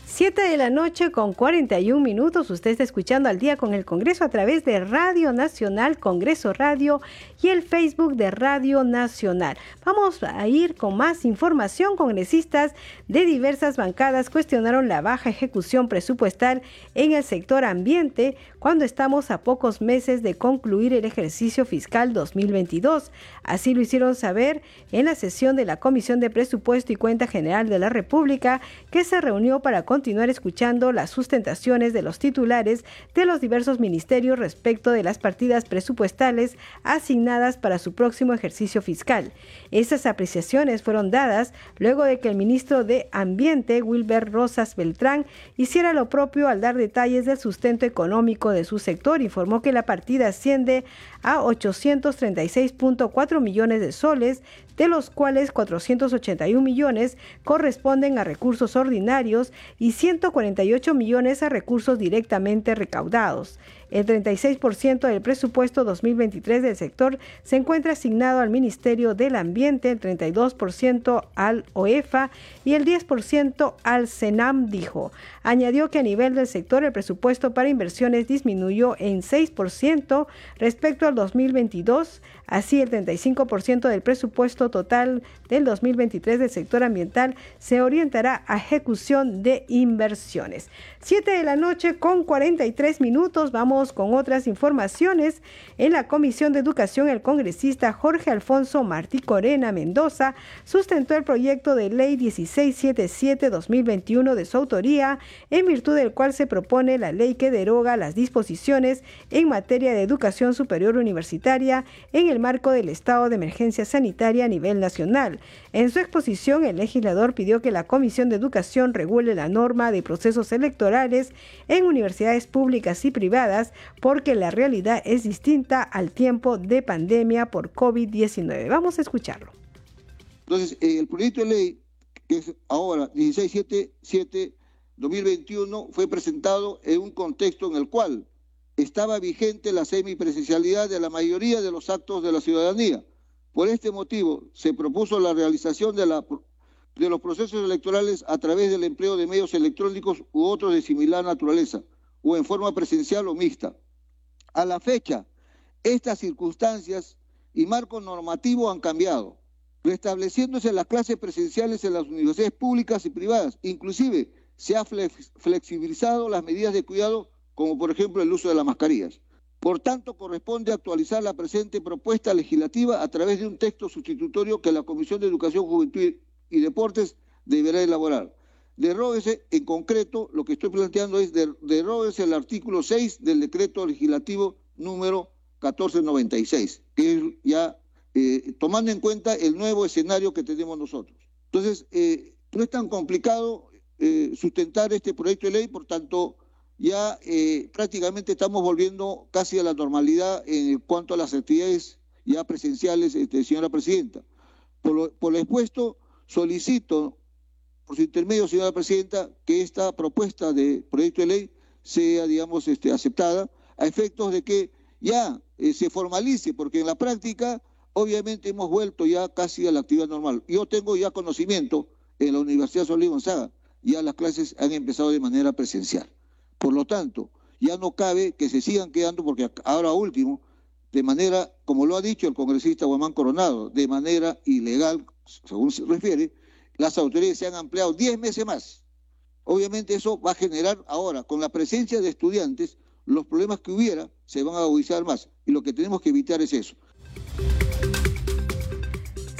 Siete de la noche con 41 minutos. Usted está escuchando al día con el Congreso a través de Radio Nacional, Congreso Radio y el Facebook de Radio Nacional. Vamos a ir con más información. Congresistas de diversas bancadas cuestionaron la baja ejecución presupuestal en el sector ambiente cuando estamos a pocos meses de concluir el ejercicio fiscal 2022. Así lo hicieron saber en la sesión de la Comisión de Presupuesto y Cuenta General de la República que se reunió para continuar escuchando las sustentaciones de los titulares de los diversos ministerios respecto de las partidas presupuestales asignadas para su próximo ejercicio fiscal. Esas apreciaciones fueron dadas luego de que el ministro de Ambiente, Wilber Rosas Beltrán, hiciera lo propio al dar detalles del sustento económico de su sector. Informó que la partida asciende a 836.4 millones de soles, de los cuales 481 millones corresponden a recursos ordinarios y 148 millones a recursos directamente recaudados. El 36% del presupuesto 2023 del sector se encuentra asignado al Ministerio del Ambiente, el 32% al OEFA y el 10% al CENAM, dijo. Añadió que a nivel del sector el presupuesto para inversiones disminuyó en 6% respecto al 2022 Así, el 35% del presupuesto total del 2023 del sector ambiental se orientará a ejecución de inversiones. 7 de la noche con 43 minutos. Vamos con otras informaciones. En la Comisión de Educación, el congresista Jorge Alfonso Martí Corena Mendoza sustentó el proyecto de ley 1677-2021 de su autoría, en virtud del cual se propone la ley que deroga las disposiciones en materia de educación superior universitaria en el marco del estado de emergencia sanitaria a nivel nacional. En su exposición, el legislador pidió que la Comisión de Educación regule la norma de procesos electorales en universidades públicas y privadas porque la realidad es distinta al tiempo de pandemia por COVID-19. Vamos a escucharlo. Entonces, eh, el proyecto de ley, que es ahora 1677-2021, fue presentado en un contexto en el cual estaba vigente la semipresencialidad de la mayoría de los actos de la ciudadanía. Por este motivo, se propuso la realización de, de los procesos electorales a través del empleo de medios electrónicos u otros de similar naturaleza, o en forma presencial o mixta. A la fecha, estas circunstancias y marco normativo han cambiado, restableciéndose las clases presenciales en las universidades públicas y privadas. Inclusive, se ha flexibilizado las medidas de cuidado como por ejemplo el uso de las mascarillas. Por tanto, corresponde actualizar la presente propuesta legislativa a través de un texto sustitutorio que la Comisión de Educación, Juventud y Deportes deberá elaborar. Deróguese, en concreto, lo que estoy planteando es deróguese el artículo 6 del decreto legislativo número 1496, que es ya eh, tomando en cuenta el nuevo escenario que tenemos nosotros. Entonces, eh, no es tan complicado eh, sustentar este proyecto de ley, por tanto, ya prácticamente estamos volviendo casi a la normalidad en cuanto a las actividades ya presenciales, este, señora Presidenta. Por lo, por expuesto, solicito por su intermedio, señora presidenta, que esta propuesta de proyecto de ley sea, digamos, este, aceptada a efectos de que ya eh, se formalice, porque en la práctica, obviamente, hemos vuelto ya casi a la actividad normal. Yo tengo ya conocimiento en la Universidad Solís Gonzaga, ya las clases han empezado de manera presencial. Por lo tanto, ya no cabe que se sigan quedando, porque ahora último, de manera, como lo ha dicho el congresista Guamán Coronado, de manera ilegal, según se refiere, las autoridades se han ampliado 10 meses más. Obviamente eso va a generar ahora, con la presencia de estudiantes, los problemas que hubiera se van a agudizar más. Y lo que tenemos que evitar es eso.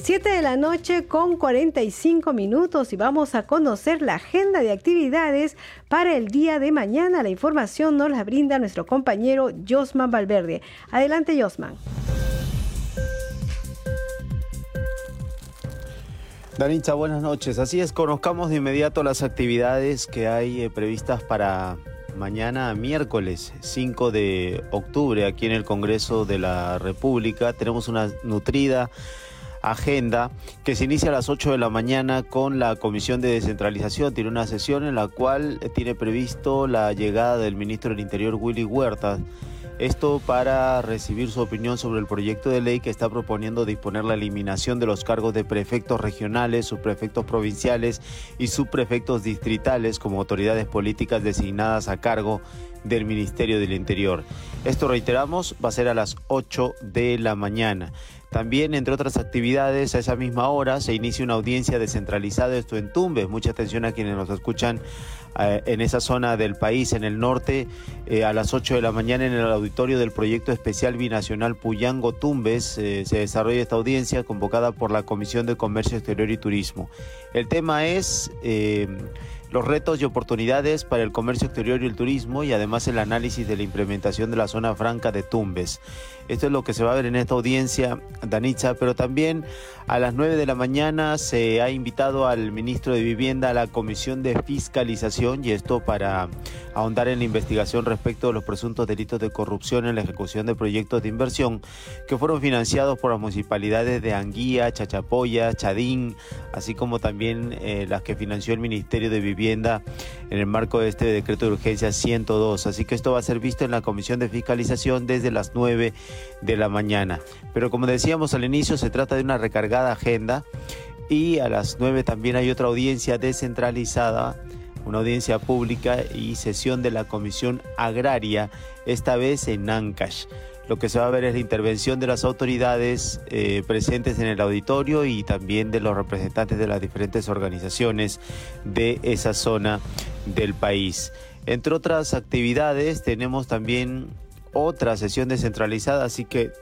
7 de la noche con 45 minutos y vamos a conocer la agenda de actividades para el día de mañana. La información nos la brinda nuestro compañero Josman Valverde. Adelante, Josman. Danitza, buenas noches. Así es, conozcamos de inmediato las actividades que hay eh, previstas para mañana miércoles 5 de octubre aquí en el Congreso de la República. Tenemos una nutrida agenda que se inicia a las 8 de la mañana con la Comisión de Descentralización. Tiene una sesión en la cual tiene previsto la llegada del ministro del Interior Willy Huerta esto para recibir su opinión sobre el proyecto de ley que está proponiendo disponer la eliminación de los cargos de prefectos regionales, subprefectos provinciales y subprefectos distritales como autoridades políticas designadas a cargo del Ministerio del Interior. Esto reiteramos, va a ser a las 8 de la mañana. También, entre otras actividades, a esa misma hora se inicia una audiencia descentralizada, esto en Tumbes. Mucha atención a quienes nos escuchan eh, en esa zona del país, en el norte, eh, a las 8 de la mañana en el auditorio del proyecto especial binacional Puyango Tumbes. Eh, se desarrolla esta audiencia convocada por la Comisión de Comercio Exterior y Turismo. El tema es los retos y oportunidades para el comercio exterior y el turismo y además el análisis de la implementación de la zona franca de Tumbes. Esto es lo que se va a ver en esta audiencia, Danitza, pero también a las 9 de la mañana se ha invitado al ministro de Vivienda a la Comisión de Fiscalización y esto para ahondar en la investigación respecto de los presuntos delitos de corrupción en la ejecución de proyectos de inversión que fueron financiados por las municipalidades de Anguía, Chachapoya, Chadín, así como también eh, las que financió el Ministerio de Vivienda en el marco de este decreto de urgencia 102. Así que esto va a ser visto en la Comisión de Fiscalización desde las 9 de la mañana. Pero como decíamos al inicio, se trata de una recargada agenda y a las 9 también hay otra audiencia descentralizada, una audiencia pública y sesión de la Comisión Agraria, esta vez en Ancash. Lo que se va a ver es la intervención de las autoridades eh, presentes en el auditorio y también de los representantes de las diferentes organizaciones de esa zona del país. Entre otras actividades tenemos también otra sesión descentralizada, así que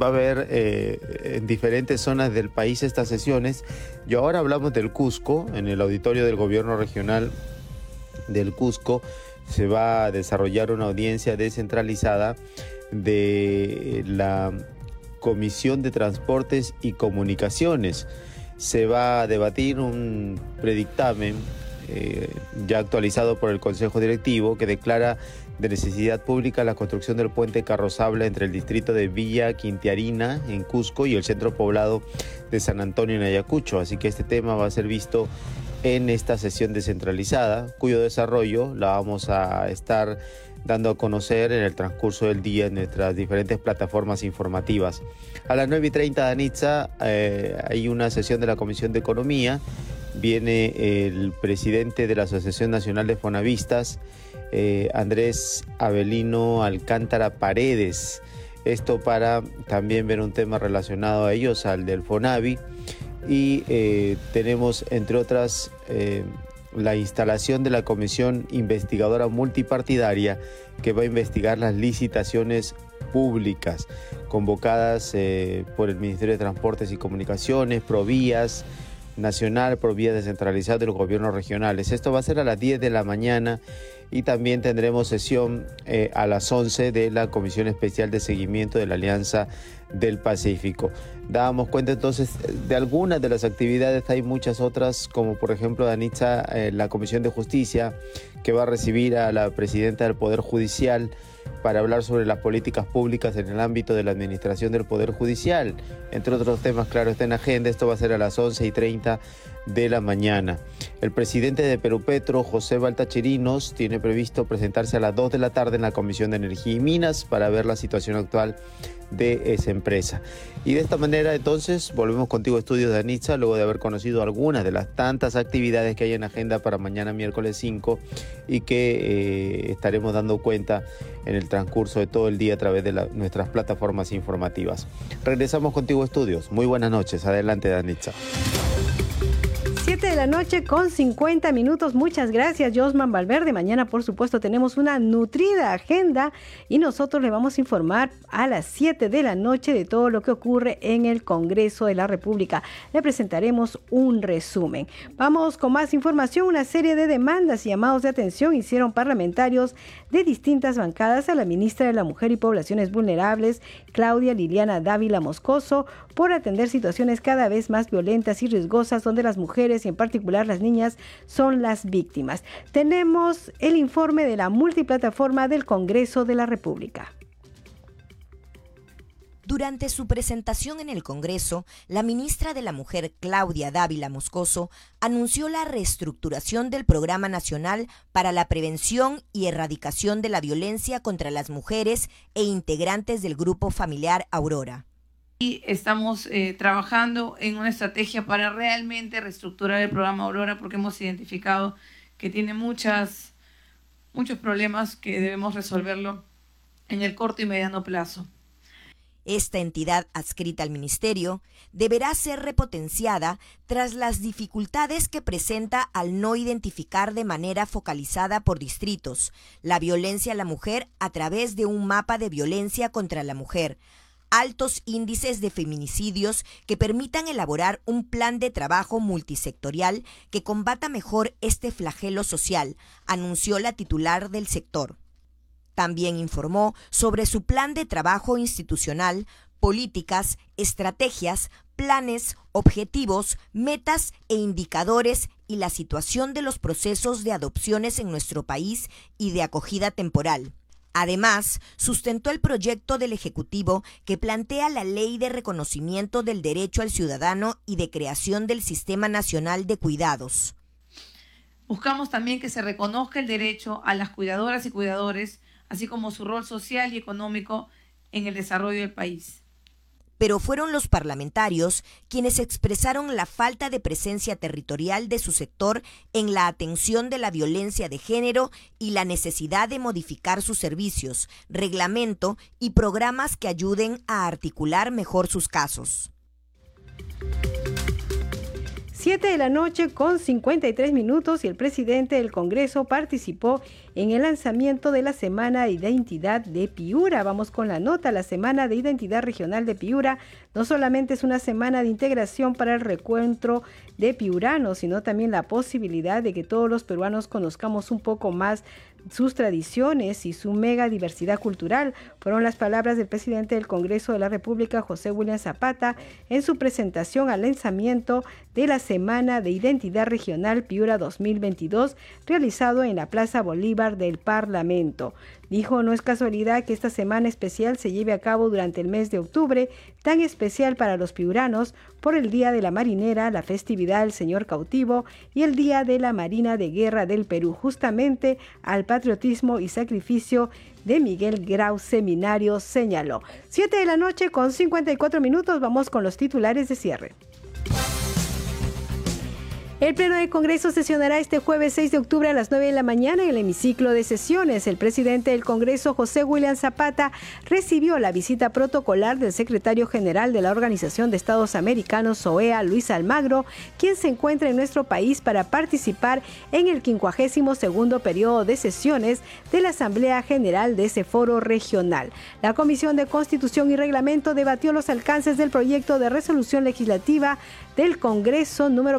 va a haber eh, en diferentes zonas del país estas sesiones. Y ahora hablamos del Cusco, en el auditorio del gobierno regional del Cusco se va a desarrollar una audiencia descentralizada de la Comisión de Transportes y Comunicaciones. Se va a debatir un predictamen eh, ya actualizado por el Consejo Directivo que declara de necesidad pública la construcción del puente carrozable entre el distrito de Villa Quintiarina en Cusco y el centro poblado de San Antonio en Ayacucho. Así que este tema va a ser visto en esta sesión descentralizada, cuyo desarrollo la vamos a estar dando a conocer en el transcurso del día en nuestras diferentes plataformas informativas. A las 9 y 30 de Anitza eh, hay una sesión de la Comisión de Economía. Viene el presidente de la Asociación Nacional de Fonavistas, eh, Andrés Avelino Alcántara Paredes. Esto para también ver un tema relacionado a ellos, al del Fonavi. Y eh, tenemos, entre otras, eh, la instalación de la Comisión Investigadora Multipartidaria que va a investigar las licitaciones públicas convocadas por el Ministerio de Transportes y Comunicaciones, Provías Nacional, Provías Descentralizadas de los gobiernos regionales. Esto va a ser a las 10 de la mañana y también tendremos sesión eh, a las 11 de la Comisión Especial de Seguimiento de la Alianza del Pacífico. Dábamos cuenta entonces de algunas de las actividades, hay muchas otras, como por ejemplo, Danitza, eh, la Comisión de Justicia, que va a recibir a la presidenta del Poder Judicial para hablar sobre las políticas públicas en el ámbito de la administración del Poder Judicial. Entre otros temas, claro, está en agenda. Esto va a ser a las 11 y 30 de la mañana. El presidente de Perú Petro, José Baltacherinos, tiene previsto presentarse a las 2 de la tarde en la Comisión de Energía y Minas para ver la situación actual de esa empresa. Y de esta manera entonces volvemos contigo Estudios de Anitza luego de haber conocido algunas de las tantas actividades que hay en agenda para mañana miércoles 5 y que eh, estaremos dando cuenta en el transcurso de todo el día a través de nuestras plataformas informativas. Regresamos contigo Estudios. Muy buenas noches. Adelante Danitza. 7 de la noche con 50 minutos. Muchas gracias, Josman Valverde. Mañana, por supuesto, tenemos una nutrida agenda y nosotros le vamos a informar a las 7 de la noche de todo lo que ocurre en el Congreso de la República. Le presentaremos un resumen. Vamos con más información. Una serie de demandas y llamados de atención hicieron parlamentarios de distintas bancadas a la ministra de la Mujer y Poblaciones Vulnerables, Claudia Liliana Dávila Moscoso, por atender situaciones cada vez más violentas y riesgosas donde las mujeres y en particular las niñas son las víctimas. Tenemos el informe de la multiplataforma del Congreso de la República. Durante su presentación en el Congreso, la ministra de la Mujer, Claudia Dávila Moscoso, anunció la reestructuración del Programa Nacional para la Prevención y Erradicación de la Violencia contra las Mujeres e integrantes del Grupo Familiar Aurora. Y estamos eh, trabajando en una estrategia para realmente reestructurar el programa Aurora porque hemos identificado que tiene muchos problemas que debemos resolverlo en el corto y mediano plazo. Esta entidad adscrita al Ministerio deberá ser repotenciada tras las dificultades que presenta al no identificar de manera focalizada por distritos la violencia a la mujer a través de un mapa de violencia contra la mujer, altos índices de feminicidios que permitan elaborar un plan de trabajo multisectorial que combata mejor este flagelo social, anunció la titular del sector. También informó sobre su plan de trabajo institucional, políticas, estrategias, planes, objetivos, metas e indicadores y la situación de los procesos de adopciones en nuestro país y de acogida temporal. Además, sustentó el proyecto del Ejecutivo que plantea la ley de reconocimiento del derecho al ciudadano y de creación del Sistema Nacional de Cuidados. Buscamos también que se reconozca el derecho a las cuidadoras y cuidadores así como su rol social y económico en el desarrollo del país. Pero fueron los parlamentarios quienes expresaron la falta de presencia territorial de su sector en la atención de la violencia de género y la necesidad de modificar sus servicios, reglamento y programas que ayuden a articular mejor sus casos. 7 de la noche con 53 minutos y el presidente del Congreso participó en el lanzamiento de la Semana de Identidad de Piura. Vamos con la nota, la Semana de Identidad Regional de Piura no solamente es una semana de integración para el recuentro de piuranos, sino también la posibilidad de que todos los peruanos conozcamos un poco más sus tradiciones y su mega diversidad cultural, fueron las palabras del presidente del Congreso de la República, José William Zapata, en su presentación al lanzamiento de la Semana de Identidad Regional Piura 2022, realizado en la Plaza Bolívar del Parlamento. Dijo, no es casualidad que esta semana especial se lleve a cabo durante el mes de octubre, tan especial para los piuranos, por el Día de la Marinera, la festividad del Señor Cautivo y el Día de la Marina de Guerra del Perú, justamente al patriotismo y sacrificio de Miguel Grau Seminario señaló. Siete de la noche con 54 minutos, vamos con los titulares de cierre. El Pleno del Congreso sesionará este jueves 6 de octubre a las 9 de la mañana en el hemiciclo de sesiones. El presidente del Congreso, José William Zapata, recibió la visita protocolar del secretario general de la Organización de Estados Americanos, OEA, Luis Almagro, quien se encuentra en nuestro país para participar en el 52 periodo de sesiones de la Asamblea General de ese foro regional. La Comisión de Constitución y Reglamento debatió los alcances del proyecto de resolución legislativa del Congreso número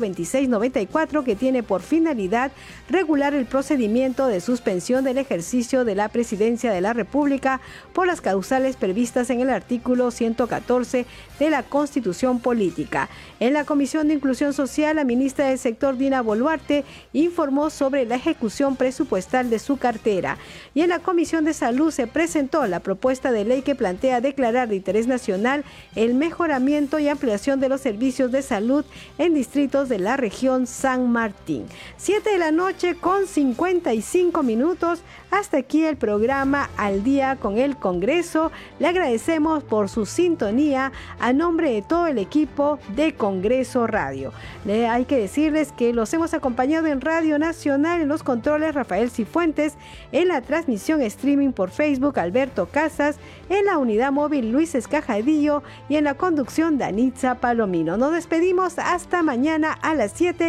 2694 que tiene por finalidad regular el procedimiento de suspensión del ejercicio de la presidencia de la República por las causales previstas en el artículo 114 de la Constitución Política. En la Comisión de Inclusión Social, la ministra del sector Dina Boluarte informó sobre la ejecución presupuestal de su cartera. Y en la Comisión de Salud se presentó la propuesta de ley que plantea declarar de interés nacional el mejoramiento y ampliación de los servicios de salud en distritos de la región San Martín. 7 de la noche con 55 minutos. Hasta aquí el programa Al día con el Congreso. Le agradecemos por su sintonía a nombre de todo el equipo de Congreso Radio. Hay que decirles que los hemos acompañado en Radio Nacional en los controles Rafael Cifuentes, en la transmisión streaming por Facebook Alberto Casas, en la unidad móvil Luis Escajadillo y en la conducción Danitza Palomino. Nos despedimos hasta mañana a las 7.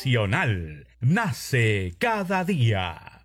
Nacional. Nace cada día.